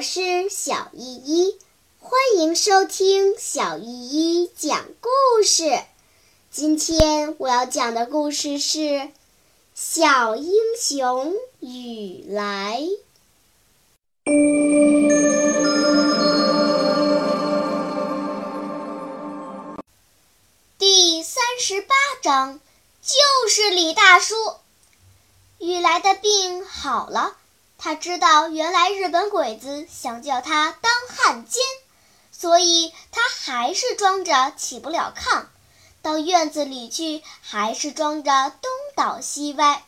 我是小依依，欢迎收听小依依讲故事。今天我要讲的故事是《小英雄雨来》第三十八章，就是李大叔。雨来的病好了。他知道，原来日本鬼子想叫他当汉奸，所以他还是装着起不了炕，到院子里去，还是装着东倒西歪。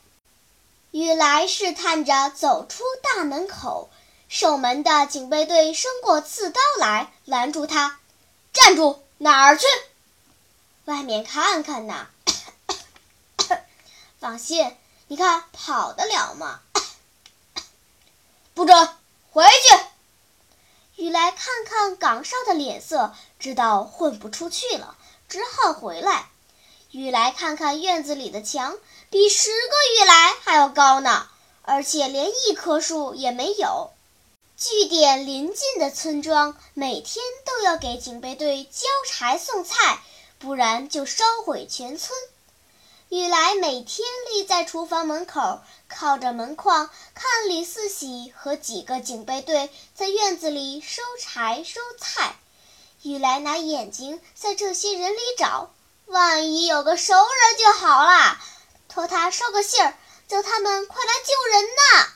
雨来试探着走出大门口，守门的警备队伸过刺刀来拦住他：“站住，哪儿去？外面看看呐。放心，你看跑得了吗？”不准回去！雨来看看岗哨的脸色，知道混不出去了，只好回来。雨来看看院子里的墙，比十个雨来还要高呢，而且连一棵树也没有。据点邻近的村庄每天都要给警备队交柴送菜，不然就烧毁全村。雨来每天立在厨房门口，靠着门框看李四喜和几个警备队在院子里收柴收菜。雨来拿眼睛在这些人里找，万一有个熟人就好了，托他捎个信儿，叫他们快来救人呐。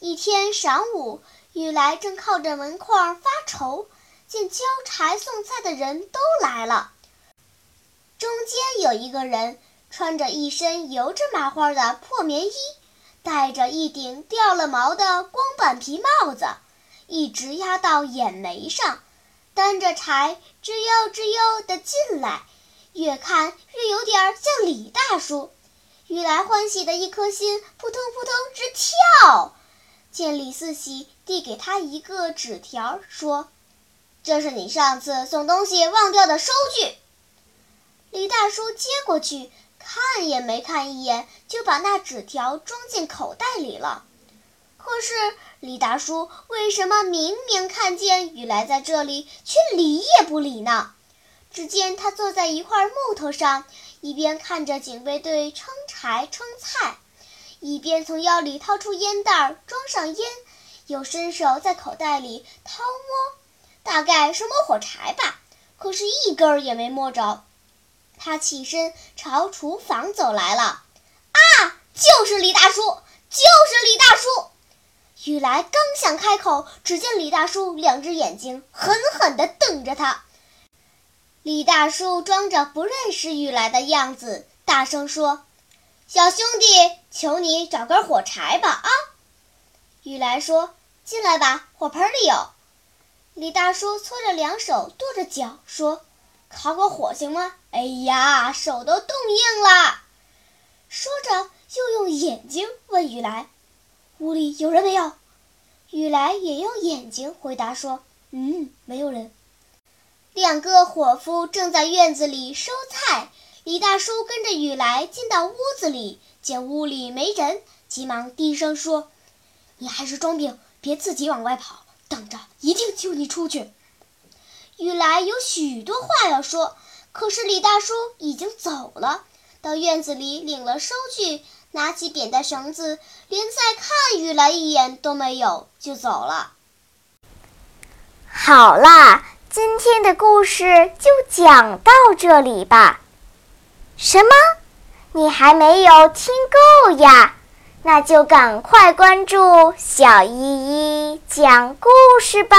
一天晌午，雨来正靠着门框发愁，见交柴送菜的人都来了，中间有一个人。穿着一身油着麻花的破棉衣，戴着一顶掉了毛的光板皮帽子，一直压到眼眉上，担着柴吱悠吱悠地进来，越看越有点像李大叔。雨来欢喜的一颗心扑通扑通直跳。见李四喜递给他一个纸条，说：“这是你上次送东西忘掉的收据。”李大叔接过去。看也没看一眼，就把那纸条装进口袋里了。可是李大叔为什么明明看见雨来在这里，却理也不理呢？只见他坐在一块木头上，一边看着警备队称柴称菜，一边从腰里掏出烟袋装上烟，又伸手在口袋里掏摸，大概是摸火柴吧，可是一根儿也没摸着。他起身朝厨房走来了，啊，就是李大叔，就是李大叔！雨来刚想开口，只见李大叔两只眼睛狠狠地瞪着他。李大叔装着不认识雨来的样子，大声说：“小兄弟，求你找根火柴吧！”啊，雨来说：“进来吧，火盆里有。”李大叔搓着两手，跺着脚说。烤烤火行吗？哎呀，手都冻硬了。说着，又用眼睛问雨来：“屋里有人没有？”雨来也用眼睛回答说：“嗯，没有人。”两个伙夫正在院子里收菜。李大叔跟着雨来进到屋子里，见屋里没人，急忙低声说：“你还是装病，别自己往外跑，等着，一定救你出去。”雨来有许多话要说，可是李大叔已经走了，到院子里领了收据，拿起扁担绳子，连再看雨来一眼都没有，就走了。好啦，今天的故事就讲到这里吧。什么？你还没有听够呀？那就赶快关注小依依讲故事吧。